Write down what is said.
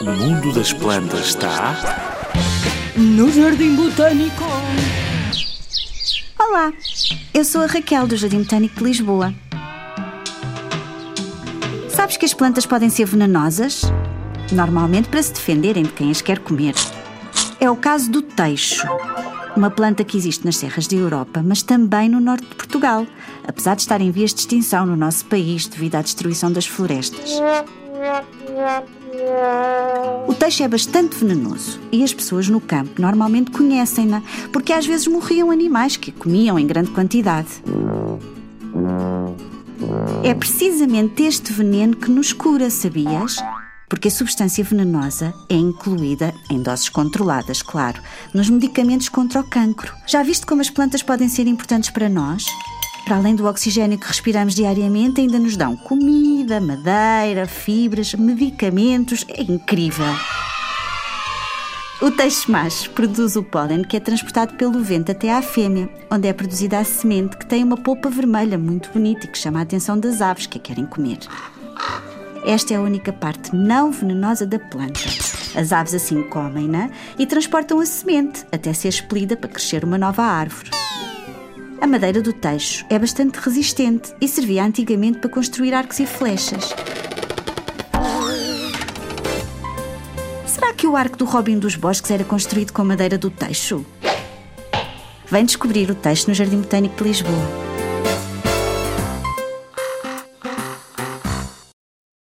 O mundo das plantas está. No Jardim Botânico. Olá, eu sou a Raquel do Jardim Botânico de Lisboa. Sabes que as plantas podem ser venenosas? Normalmente para se defenderem de quem as quer comer. É o caso do teixo, uma planta que existe nas serras da Europa, mas também no norte de Portugal, apesar de estar em vias de extinção no nosso país devido à destruição das florestas. O teixo é bastante venenoso e as pessoas no campo normalmente conhecem-na, porque às vezes morriam animais que comiam em grande quantidade. É precisamente este veneno que nos cura, sabias? Porque a substância venenosa é incluída, em doses controladas, claro, nos medicamentos contra o cancro. Já viste como as plantas podem ser importantes para nós? Para além do oxigênio que respiramos diariamente, ainda nos dão comida, madeira, fibras, medicamentos. É incrível! O teixe macho produz o pólen que é transportado pelo vento até à fêmea, onde é produzida a semente que tem uma polpa vermelha muito bonita e que chama a atenção das aves que a querem comer. Esta é a única parte não venenosa da planta. As aves assim comem-na e transportam a semente até ser expelida para crescer uma nova árvore. A madeira do teixo é bastante resistente e servia antigamente para construir arcos e flechas. Será que o arco do Robin dos Bosques era construído com madeira do teixo? Vem descobrir o teixo no Jardim Botânico de Lisboa.